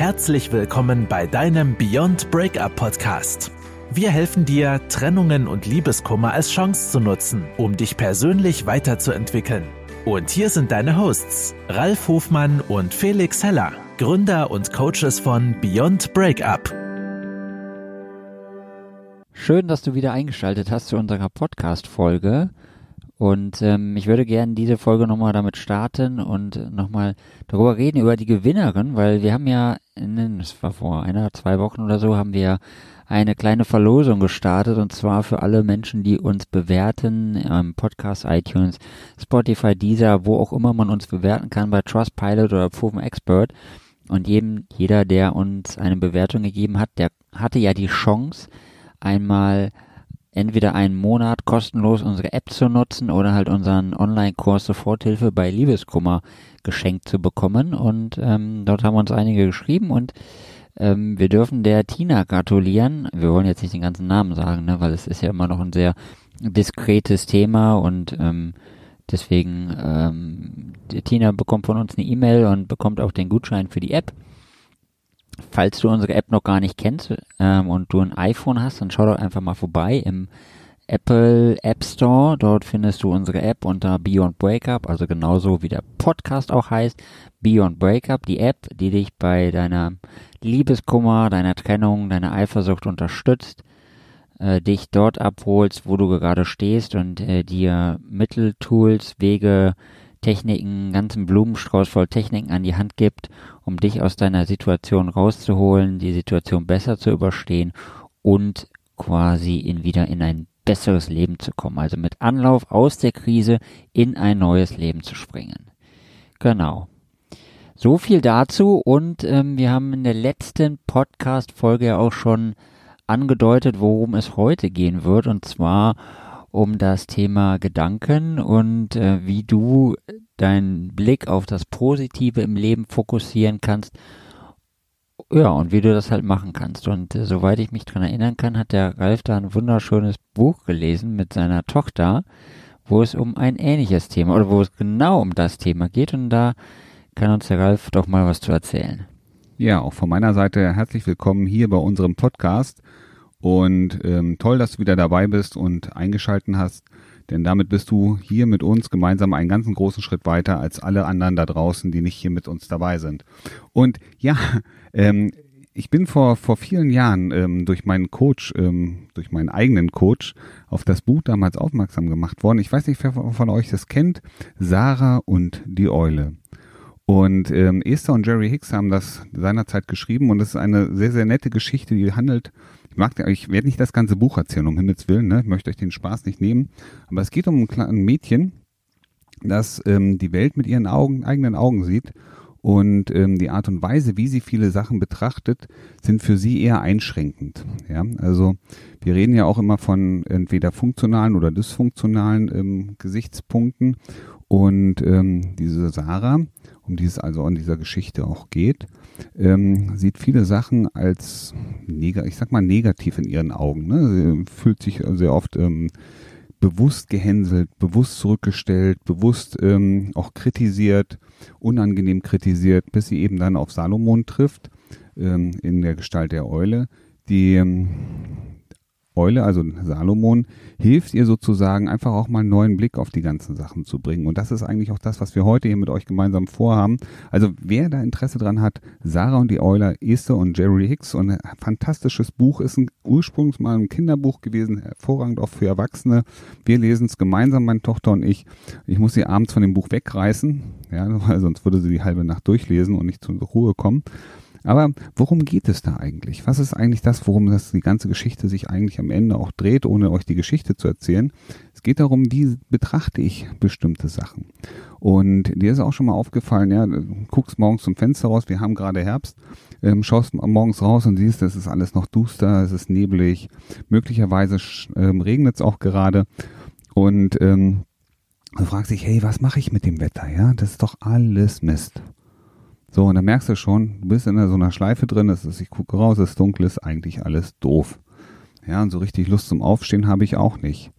Herzlich willkommen bei deinem Beyond Breakup Podcast. Wir helfen dir, Trennungen und Liebeskummer als Chance zu nutzen, um dich persönlich weiterzuentwickeln. Und hier sind deine Hosts, Ralf Hofmann und Felix Heller, Gründer und Coaches von Beyond Breakup. Schön, dass du wieder eingeschaltet hast zu unserer Podcast-Folge. Und ähm, ich würde gerne diese Folge nochmal damit starten und nochmal darüber reden, über die Gewinnerin, weil wir haben ja, in, das war vor einer, zwei Wochen oder so, haben wir eine kleine Verlosung gestartet und zwar für alle Menschen, die uns bewerten, ähm, Podcast, iTunes, Spotify, Deezer, wo auch immer man uns bewerten kann, bei Trustpilot oder Proven Expert. Und jedem, jeder, der uns eine Bewertung gegeben hat, der hatte ja die Chance, einmal entweder einen Monat kostenlos unsere App zu nutzen oder halt unseren Online-Kurs Soforthilfe bei Liebeskummer geschenkt zu bekommen. Und ähm, dort haben uns einige geschrieben und ähm, wir dürfen der Tina gratulieren. Wir wollen jetzt nicht den ganzen Namen sagen, ne, weil es ist ja immer noch ein sehr diskretes Thema und ähm, deswegen ähm, Tina bekommt von uns eine E-Mail und bekommt auch den Gutschein für die App. Falls du unsere App noch gar nicht kennst ähm, und du ein iPhone hast, dann schau doch einfach mal vorbei im Apple App Store. Dort findest du unsere App unter Beyond Breakup, also genauso wie der Podcast auch heißt. Beyond Breakup, die App, die dich bei deiner Liebeskummer, deiner Trennung, deiner Eifersucht unterstützt, äh, dich dort abholst, wo du gerade stehst und äh, dir Mittel, Tools, Wege, Techniken, ganzen Blumenstrauß voll Techniken an die Hand gibt, um dich aus deiner Situation rauszuholen, die Situation besser zu überstehen und quasi in wieder in ein besseres Leben zu kommen. Also mit Anlauf aus der Krise in ein neues Leben zu springen. Genau. So viel dazu und ähm, wir haben in der letzten Podcast-Folge ja auch schon angedeutet, worum es heute gehen wird und zwar um das Thema Gedanken und äh, wie du deinen Blick auf das Positive im Leben fokussieren kannst. Ja, und wie du das halt machen kannst. Und äh, soweit ich mich dran erinnern kann, hat der Ralf da ein wunderschönes Buch gelesen mit seiner Tochter, wo es um ein ähnliches Thema oder wo es genau um das Thema geht. Und da kann uns der Ralf doch mal was zu erzählen. Ja, auch von meiner Seite herzlich willkommen hier bei unserem Podcast. Und ähm, toll, dass du wieder dabei bist und eingeschalten hast, denn damit bist du hier mit uns gemeinsam einen ganzen großen Schritt weiter als alle anderen da draußen, die nicht hier mit uns dabei sind. Und ja, ähm, ich bin vor, vor vielen Jahren ähm, durch meinen Coach, ähm, durch meinen eigenen Coach auf das Buch damals aufmerksam gemacht worden. Ich weiß nicht, wer von euch das kennt. Sarah und die Eule. Und ähm, Esther und Jerry Hicks haben das seinerzeit geschrieben und es ist eine sehr, sehr nette Geschichte, die handelt ich mag, ich werde nicht das ganze Buch erzählen, um Himmels Willen, ne? Ich möchte euch den Spaß nicht nehmen. Aber es geht um ein kleines Mädchen, das ähm, die Welt mit ihren Augen, eigenen Augen sieht und ähm, die Art und Weise, wie sie viele Sachen betrachtet, sind für sie eher einschränkend. Ja, also wir reden ja auch immer von entweder funktionalen oder dysfunktionalen ähm, Gesichtspunkten und ähm, diese Sarah, um die es also in dieser Geschichte auch geht, ähm, sieht viele Sachen als, ich sag mal, negativ in ihren Augen. Ne? Sie fühlt sich sehr oft ähm, bewusst gehänselt, bewusst zurückgestellt, bewusst ähm, auch kritisiert, unangenehm kritisiert, bis sie eben dann auf Salomon trifft, ähm, in der Gestalt der Eule, die ähm, Eule, also Salomon, hilft ihr sozusagen einfach auch mal einen neuen Blick auf die ganzen Sachen zu bringen. Und das ist eigentlich auch das, was wir heute hier mit euch gemeinsam vorhaben. Also wer da Interesse dran hat, Sarah und die Euler, Esther und Jerry Hicks und ein fantastisches Buch, ist ein ursprünglich mal ein Kinderbuch gewesen, hervorragend auch für Erwachsene. Wir lesen es gemeinsam, meine Tochter und ich. Ich muss sie abends von dem Buch wegreißen, ja, weil sonst würde sie die halbe Nacht durchlesen und nicht zur Ruhe kommen. Aber worum geht es da eigentlich? Was ist eigentlich das, worum das die ganze Geschichte sich eigentlich am Ende auch dreht, ohne euch die Geschichte zu erzählen? Es geht darum, wie betrachte ich bestimmte Sachen. Und dir ist auch schon mal aufgefallen, ja, du guckst morgens zum Fenster raus, wir haben gerade Herbst, ähm, schaust morgens raus und siehst, es ist alles noch duster, es ist neblig, möglicherweise ähm, regnet es auch gerade und ähm, du fragst dich, hey, was mache ich mit dem Wetter? Ja, das ist doch alles Mist. So, und dann merkst du schon, du bist in so einer Schleife drin, es ist, ich gucke raus, es ist dunkel, ist eigentlich alles doof. Ja, und so richtig Lust zum Aufstehen habe ich auch nicht.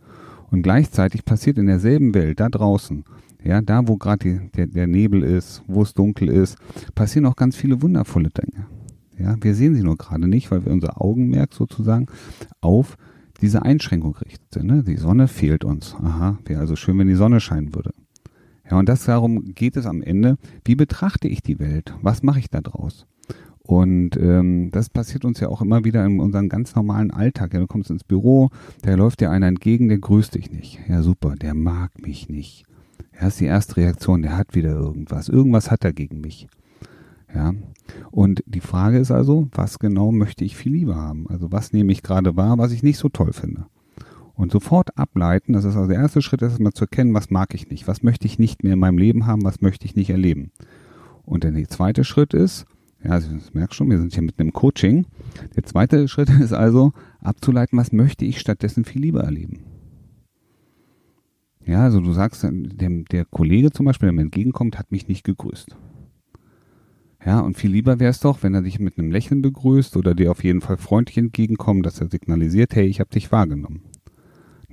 Und gleichzeitig passiert in derselben Welt, da draußen, ja, da wo gerade der, der Nebel ist, wo es dunkel ist, passieren auch ganz viele wundervolle Dinge. Ja, wir sehen sie nur gerade nicht, weil wir unser Augenmerk sozusagen auf diese Einschränkung richten. Ne? Die Sonne fehlt uns. Aha, wäre also schön, wenn die Sonne scheinen würde. Ja, und das darum geht es am Ende. Wie betrachte ich die Welt? Was mache ich da draus? Und ähm, das passiert uns ja auch immer wieder in unserem ganz normalen Alltag. Ja, du kommst ins Büro, da läuft dir einer entgegen, der grüßt dich nicht. Ja, super, der mag mich nicht. Ja, ist die erste Reaktion, der hat wieder irgendwas. Irgendwas hat er gegen mich. Ja. Und die Frage ist also, was genau möchte ich viel lieber haben? Also was nehme ich gerade wahr, was ich nicht so toll finde? Und sofort ableiten, das ist also der erste Schritt, ist mal zu erkennen, was mag ich nicht, was möchte ich nicht mehr in meinem Leben haben, was möchte ich nicht erleben. Und der zweite Schritt ist, ja, also das merkst schon, wir sind hier mit einem Coaching. Der zweite Schritt ist also abzuleiten, was möchte ich stattdessen viel lieber erleben. Ja, also du sagst, der, der Kollege zum Beispiel, der mir entgegenkommt, hat mich nicht gegrüßt. Ja, und viel lieber wäre es doch, wenn er dich mit einem Lächeln begrüßt oder dir auf jeden Fall freundlich entgegenkommt, dass er signalisiert, hey, ich habe dich wahrgenommen.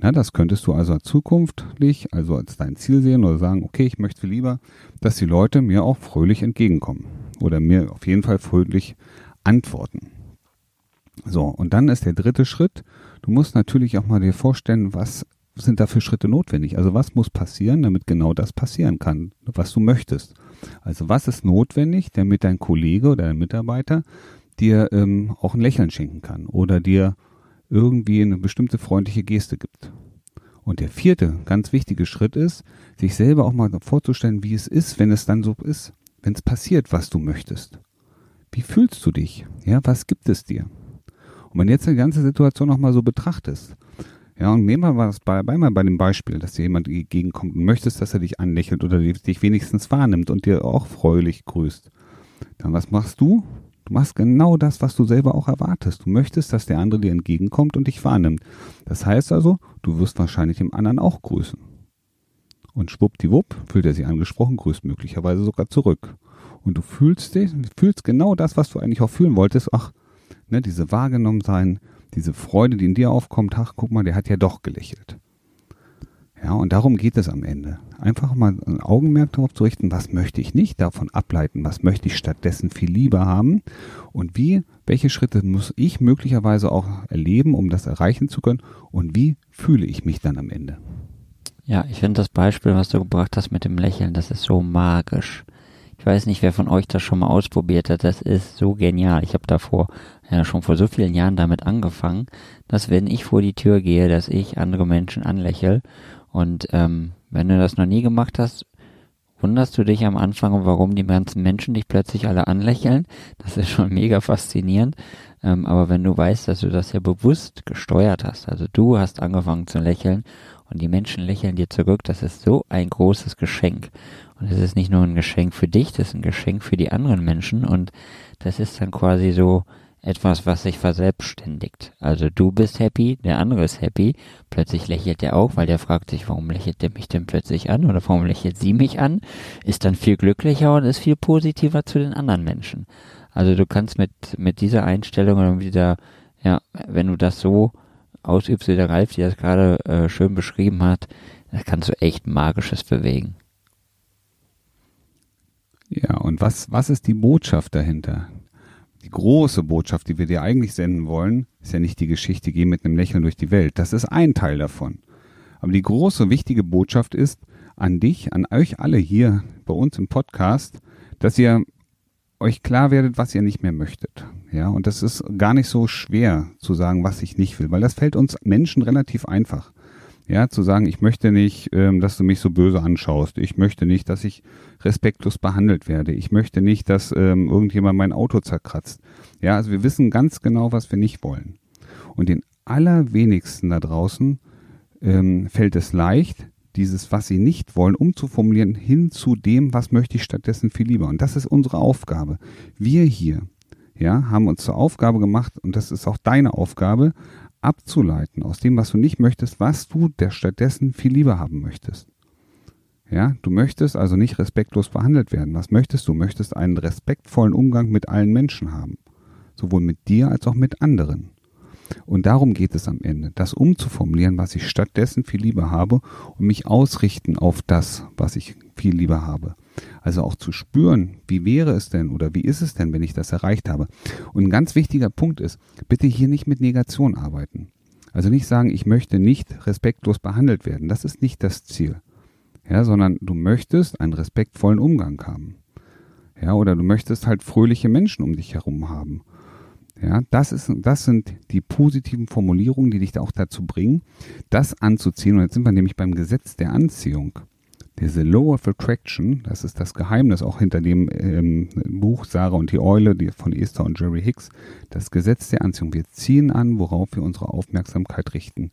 Na, das könntest du also zukünftig, also als dein Ziel sehen oder sagen, okay, ich möchte lieber, dass die Leute mir auch fröhlich entgegenkommen oder mir auf jeden Fall fröhlich antworten. So, und dann ist der dritte Schritt, du musst natürlich auch mal dir vorstellen, was sind da für Schritte notwendig? Also was muss passieren, damit genau das passieren kann, was du möchtest? Also was ist notwendig, damit dein Kollege oder dein Mitarbeiter dir ähm, auch ein Lächeln schenken kann oder dir irgendwie eine bestimmte freundliche Geste gibt? Und der vierte, ganz wichtige Schritt ist, sich selber auch mal vorzustellen, wie es ist, wenn es dann so ist, wenn es passiert, was du möchtest. Wie fühlst du dich? Ja, was gibt es dir? Und wenn du jetzt die ganze Situation nochmal so betrachtest, ja, und nehmen wir was bei, bei mal bei dem Beispiel, dass dir jemand entgegenkommt und möchtest, dass er dich anlächelt oder dich wenigstens wahrnimmt und dir auch freulich grüßt. Dann was machst du? Du machst genau das, was du selber auch erwartest. Du möchtest, dass der andere dir entgegenkommt und dich wahrnimmt. Das heißt also, du wirst wahrscheinlich dem anderen auch grüßen. Und schwuppdiwupp fühlt er sich angesprochen, grüßt möglicherweise sogar zurück. Und du fühlst dich, fühlst genau das, was du eigentlich auch fühlen wolltest. Ach, ne, diese wahrgenommen sein, diese Freude, die in dir aufkommt, ach, guck mal, der hat ja doch gelächelt. Ja, und darum geht es am Ende. Einfach mal ein Augenmerk darauf zu richten, was möchte ich nicht, davon ableiten, was möchte ich stattdessen viel lieber haben und wie, welche Schritte muss ich möglicherweise auch erleben, um das erreichen zu können und wie fühle ich mich dann am Ende. Ja, ich finde das Beispiel, was du gebracht hast mit dem Lächeln, das ist so magisch. Ich weiß nicht, wer von euch das schon mal ausprobiert hat. Das ist so genial. Ich habe davor ja schon vor so vielen Jahren damit angefangen, dass wenn ich vor die Tür gehe, dass ich andere Menschen anlächle. Und ähm, wenn du das noch nie gemacht hast, wunderst du dich am Anfang, warum die ganzen Menschen dich plötzlich alle anlächeln. Das ist schon mega faszinierend. Ähm, aber wenn du weißt, dass du das ja bewusst gesteuert hast, also du hast angefangen zu lächeln und die Menschen lächeln dir zurück, das ist so ein großes Geschenk. Und es ist nicht nur ein Geschenk für dich, das ist ein Geschenk für die anderen Menschen und das ist dann quasi so etwas, was sich verselbstständigt. Also du bist happy, der andere ist happy, plötzlich lächelt er auch, weil der fragt sich, warum lächelt der mich denn plötzlich an oder warum lächelt sie mich an, ist dann viel glücklicher und ist viel positiver zu den anderen Menschen. Also du kannst mit, mit dieser Einstellung oder wieder, ja, wenn du das so ausübst, wie der Ralf dir das gerade äh, schön beschrieben hat, da kannst du echt Magisches bewegen. Ja, und was, was ist die Botschaft dahinter? Die große Botschaft, die wir dir eigentlich senden wollen, ist ja nicht die Geschichte, geh mit einem Lächeln durch die Welt. Das ist ein Teil davon. Aber die große, wichtige Botschaft ist an dich, an euch alle hier bei uns im Podcast, dass ihr euch klar werdet, was ihr nicht mehr möchtet. Ja, und das ist gar nicht so schwer zu sagen, was ich nicht will, weil das fällt uns Menschen relativ einfach. Ja, zu sagen, ich möchte nicht, ähm, dass du mich so böse anschaust. Ich möchte nicht, dass ich respektlos behandelt werde. Ich möchte nicht, dass ähm, irgendjemand mein Auto zerkratzt. Ja, also wir wissen ganz genau, was wir nicht wollen. Und den allerwenigsten da draußen ähm, fällt es leicht, dieses, was sie nicht wollen, umzuformulieren, hin zu dem, was möchte ich stattdessen viel lieber. Und das ist unsere Aufgabe. Wir hier, ja, haben uns zur Aufgabe gemacht, und das ist auch deine Aufgabe, abzuleiten aus dem, was du nicht möchtest, was du der stattdessen viel lieber haben möchtest. Ja, du möchtest also nicht respektlos behandelt werden. Was möchtest du? Du möchtest einen respektvollen Umgang mit allen Menschen haben. Sowohl mit dir als auch mit anderen. Und darum geht es am Ende, das umzuformulieren, was ich stattdessen viel lieber habe und mich ausrichten auf das, was ich viel lieber habe. Also auch zu spüren, wie wäre es denn oder wie ist es denn, wenn ich das erreicht habe. Und ein ganz wichtiger Punkt ist, bitte hier nicht mit Negation arbeiten. Also nicht sagen, ich möchte nicht respektlos behandelt werden. Das ist nicht das Ziel. Ja, sondern du möchtest einen respektvollen Umgang haben. Ja, oder du möchtest halt fröhliche Menschen um dich herum haben. Ja, das ist, das sind die positiven Formulierungen, die dich auch dazu bringen, das anzuziehen. Und jetzt sind wir nämlich beim Gesetz der Anziehung. Diese Law of Attraction, das ist das Geheimnis auch hinter dem ähm, Buch Sarah und die Eule die von Esther und Jerry Hicks. Das Gesetz der Anziehung. Wir ziehen an, worauf wir unsere Aufmerksamkeit richten.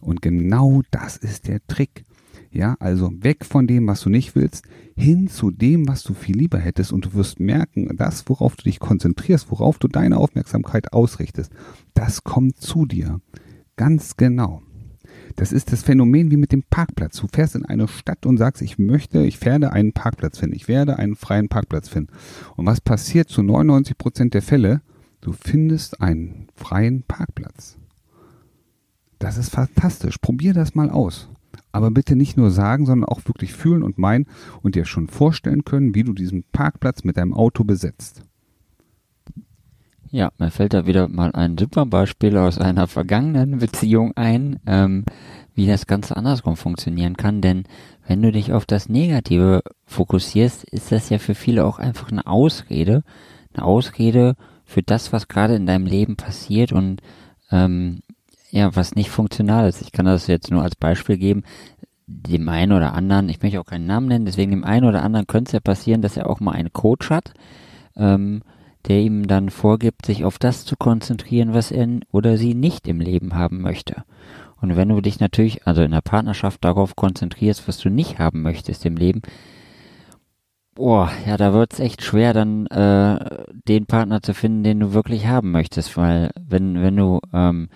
Und genau das ist der Trick. Ja, also weg von dem, was du nicht willst, hin zu dem, was du viel lieber hättest und du wirst merken, das, worauf du dich konzentrierst, worauf du deine Aufmerksamkeit ausrichtest, das kommt zu dir. Ganz genau. Das ist das Phänomen wie mit dem Parkplatz. Du fährst in eine Stadt und sagst, ich möchte, ich werde einen Parkplatz finden, ich werde einen freien Parkplatz finden. Und was passiert zu 99 Prozent der Fälle? Du findest einen freien Parkplatz. Das ist fantastisch. Probier das mal aus. Aber bitte nicht nur sagen, sondern auch wirklich fühlen und meinen und dir schon vorstellen können, wie du diesen Parkplatz mit deinem Auto besetzt. Ja, mir fällt da wieder mal ein super Beispiel aus einer vergangenen Beziehung ein, ähm, wie das Ganze andersrum funktionieren kann. Denn wenn du dich auf das Negative fokussierst, ist das ja für viele auch einfach eine Ausrede. Eine Ausrede für das, was gerade in deinem Leben passiert und ähm, ja, was nicht funktional ist. Ich kann das jetzt nur als Beispiel geben. Dem einen oder anderen, ich möchte auch keinen Namen nennen, deswegen dem einen oder anderen könnte es ja passieren, dass er auch mal einen Coach hat, ähm, der ihm dann vorgibt, sich auf das zu konzentrieren, was er oder sie nicht im Leben haben möchte. Und wenn du dich natürlich, also in der Partnerschaft darauf konzentrierst, was du nicht haben möchtest im Leben, boah, ja, da wird's echt schwer, dann äh, den Partner zu finden, den du wirklich haben möchtest, weil wenn, wenn du ähm,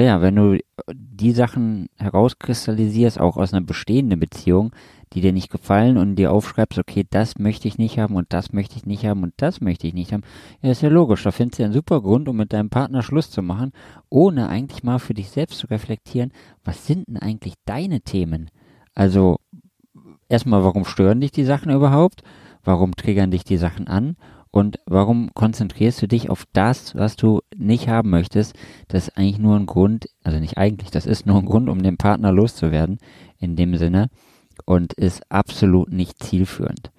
ja, wenn du die Sachen herauskristallisierst, auch aus einer bestehenden Beziehung, die dir nicht gefallen und dir aufschreibst, okay, das möchte ich nicht haben und das möchte ich nicht haben und das möchte ich nicht haben, ja, ist ja logisch. Da findest du einen super Grund, um mit deinem Partner Schluss zu machen, ohne eigentlich mal für dich selbst zu reflektieren, was sind denn eigentlich deine Themen? Also, erstmal, warum stören dich die Sachen überhaupt? Warum triggern dich die Sachen an? Und warum konzentrierst du dich auf das, was du nicht haben möchtest? Das ist eigentlich nur ein Grund, also nicht eigentlich, das ist nur ein Grund, um den Partner loszuwerden, in dem Sinne, und ist absolut nicht zielführend.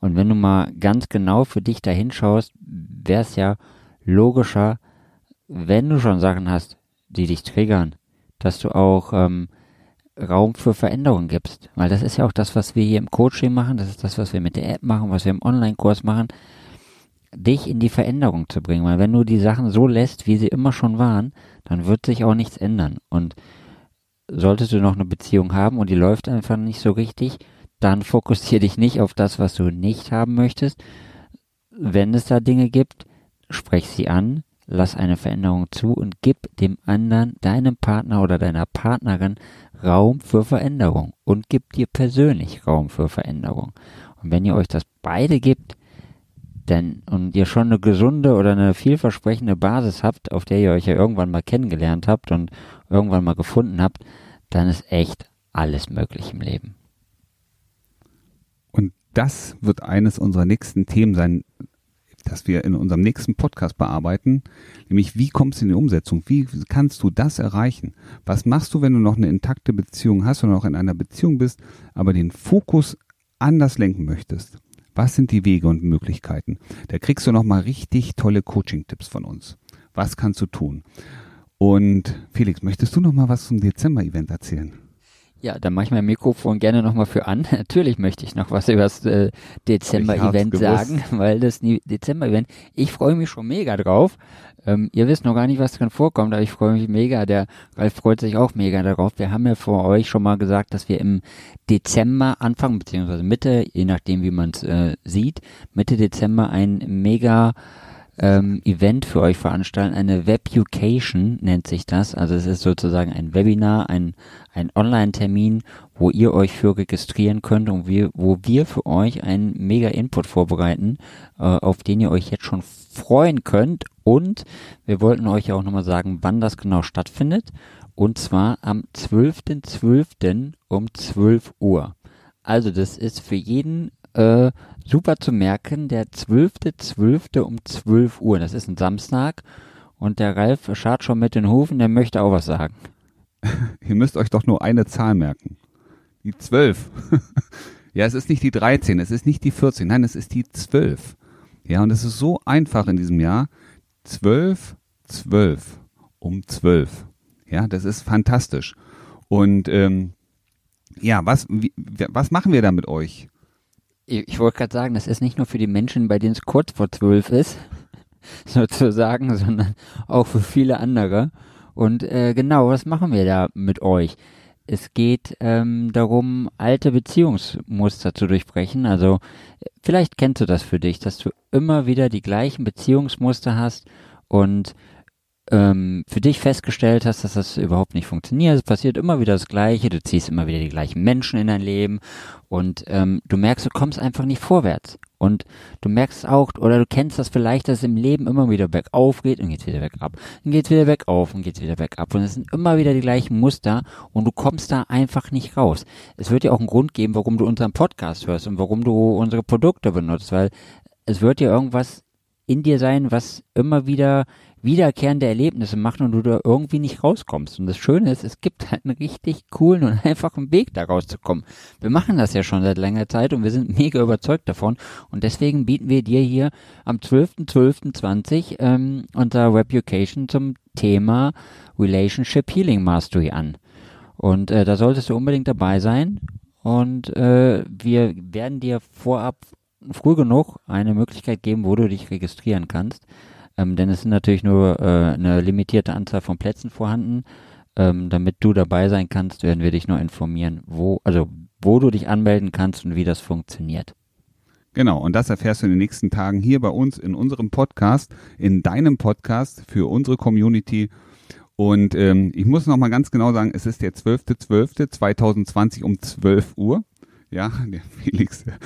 Und wenn du mal ganz genau für dich dahin schaust, wäre es ja logischer, wenn du schon Sachen hast, die dich triggern, dass du auch ähm, Raum für Veränderungen gibst. Weil das ist ja auch das, was wir hier im Coaching machen, das ist das, was wir mit der App machen, was wir im Online-Kurs machen dich in die Veränderung zu bringen. Weil wenn du die Sachen so lässt, wie sie immer schon waren, dann wird sich auch nichts ändern. Und solltest du noch eine Beziehung haben und die läuft einfach nicht so richtig, dann fokussiere dich nicht auf das, was du nicht haben möchtest. Wenn es da Dinge gibt, sprech sie an, lass eine Veränderung zu und gib dem anderen, deinem Partner oder deiner Partnerin Raum für Veränderung und gib dir persönlich Raum für Veränderung. Und wenn ihr euch das beide gibt, denn und ihr schon eine gesunde oder eine vielversprechende Basis habt, auf der ihr euch ja irgendwann mal kennengelernt habt und irgendwann mal gefunden habt, dann ist echt alles möglich im Leben. Und das wird eines unserer nächsten Themen sein, das wir in unserem nächsten Podcast bearbeiten, nämlich wie kommst du in die Umsetzung? Wie kannst du das erreichen? Was machst du, wenn du noch eine intakte Beziehung hast und noch in einer Beziehung bist, aber den Fokus anders lenken möchtest? Was sind die Wege und Möglichkeiten? Da kriegst du nochmal richtig tolle Coaching-Tipps von uns. Was kannst du tun? Und Felix, möchtest du nochmal was zum Dezember-Event erzählen? Ja, dann mache ich mein Mikrofon gerne nochmal für an. Natürlich möchte ich noch was über das äh, Dezember-Event sagen, weil das Dezember-Event, ich freue mich schon mega drauf. Ähm, ihr wisst noch gar nicht, was drin vorkommt, aber ich freue mich mega. Der Ralf freut sich auch mega darauf. Wir haben ja vor euch schon mal gesagt, dass wir im Dezember Anfang beziehungsweise Mitte, je nachdem wie man es äh, sieht, Mitte Dezember ein mega ähm, Event für euch veranstalten. Eine Webucation nennt sich das. Also es ist sozusagen ein Webinar, ein, ein Online-Termin, wo ihr euch für registrieren könnt und wir, wo wir für euch einen mega Input vorbereiten, äh, auf den ihr euch jetzt schon freuen könnt. Und wir wollten euch auch nochmal sagen, wann das genau stattfindet. Und zwar am 12.12. .12. um 12 Uhr. Also das ist für jeden äh, super zu merken, der 12.12. um 12 Uhr. Das ist ein Samstag und der Ralf schart schon mit den Hufen, der möchte auch was sagen. Ihr müsst euch doch nur eine Zahl merken. Die 12. ja, es ist nicht die 13, es ist nicht die 14, nein, es ist die 12. Ja, und es ist so einfach in diesem Jahr. 12, 12, um 12. Ja, das ist fantastisch. Und ähm, ja, was, wie, was machen wir da mit euch? Ich, ich wollte gerade sagen, das ist nicht nur für die Menschen, bei denen es kurz vor zwölf ist, sozusagen, sondern auch für viele andere. Und äh, genau, was machen wir da mit euch? Es geht ähm, darum, alte Beziehungsmuster zu durchbrechen. Also vielleicht kennst du das für dich, dass du immer wieder die gleichen Beziehungsmuster hast und ähm, für dich festgestellt hast, dass das überhaupt nicht funktioniert. Es passiert immer wieder das Gleiche, du ziehst immer wieder die gleichen Menschen in dein Leben und ähm, du merkst, du kommst einfach nicht vorwärts. Und du merkst auch, oder du kennst das vielleicht, dass es im Leben immer wieder bergauf geht und geht's wieder bergab. Dann geht's wieder bergauf und geht's wieder bergab. Und es sind immer wieder die gleichen Muster und du kommst da einfach nicht raus. Es wird ja auch einen Grund geben, warum du unseren Podcast hörst und warum du unsere Produkte benutzt, weil es wird ja irgendwas in dir sein, was immer wieder wiederkehrende Erlebnisse macht und du da irgendwie nicht rauskommst. Und das Schöne ist, es gibt halt einen richtig coolen und einfachen Weg, da rauszukommen. Wir machen das ja schon seit längerer Zeit und wir sind mega überzeugt davon. Und deswegen bieten wir dir hier am 12.12.20 ähm, unser Reputation zum Thema Relationship Healing Mastery an. Und äh, da solltest du unbedingt dabei sein. Und äh, wir werden dir vorab früh genug eine Möglichkeit geben, wo du dich registrieren kannst. Ähm, denn es sind natürlich nur äh, eine limitierte Anzahl von Plätzen vorhanden. Ähm, damit du dabei sein kannst, werden wir dich nur informieren, wo, also wo du dich anmelden kannst und wie das funktioniert. Genau, und das erfährst du in den nächsten Tagen hier bei uns in unserem Podcast, in deinem Podcast für unsere Community. Und ähm, ich muss noch mal ganz genau sagen, es ist der 12.12.2020 um 12 Uhr. Ja, der Felix der,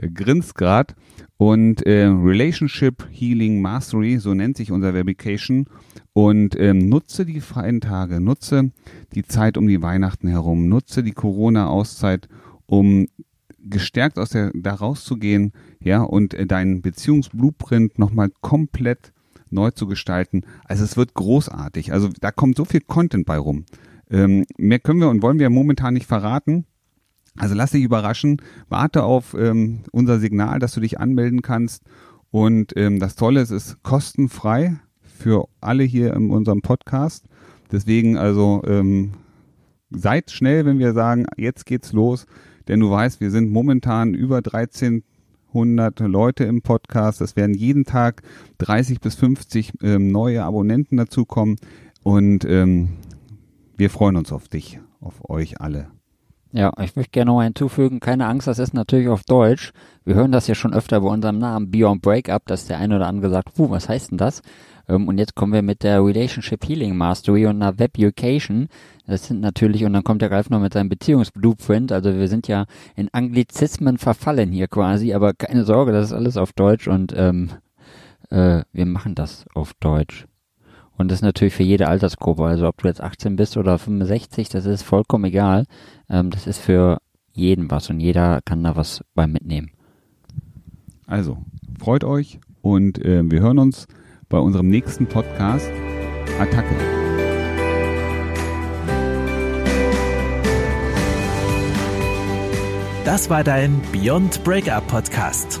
der grinst gerade. Und äh, Relationship Healing Mastery, so nennt sich unser Verification. Und ähm, nutze die freien Tage, nutze die Zeit um die Weihnachten herum, nutze die Corona-Auszeit, um gestärkt aus der da rauszugehen, ja, und äh, deinen Beziehungsblueprint nochmal komplett neu zu gestalten. Also es wird großartig. Also da kommt so viel Content bei rum. Ähm, mehr können wir und wollen wir momentan nicht verraten. Also lass dich überraschen, warte auf ähm, unser Signal, dass du dich anmelden kannst. Und ähm, das Tolle ist, es ist kostenfrei für alle hier in unserem Podcast. Deswegen also ähm, seid schnell, wenn wir sagen, jetzt geht's los. Denn du weißt, wir sind momentan über 1300 Leute im Podcast. Es werden jeden Tag 30 bis 50 ähm, neue Abonnenten dazukommen. Und ähm, wir freuen uns auf dich, auf euch alle. Ja, ich möchte gerne noch hinzufügen, keine Angst, das ist natürlich auf Deutsch. Wir hören das ja schon öfter bei unserem Namen Beyond Breakup, dass der eine oder andere sagt, puh, was heißt denn das? Ähm, und jetzt kommen wir mit der Relationship Healing Mastery und einer Web Education. Das sind natürlich, und dann kommt der Ralf noch mit seinem Beziehungsblueprint. Also wir sind ja in Anglizismen verfallen hier quasi, aber keine Sorge, das ist alles auf Deutsch und ähm, äh, wir machen das auf Deutsch. Und das ist natürlich für jede Altersgruppe. Also ob du jetzt 18 bist oder 65, das ist vollkommen egal. Ähm, das ist für jeden was und jeder kann da was beim mitnehmen. Also, freut euch und äh, wir hören uns bei unserem nächsten Podcast Attacke. Das war dein Beyond Breakup Podcast.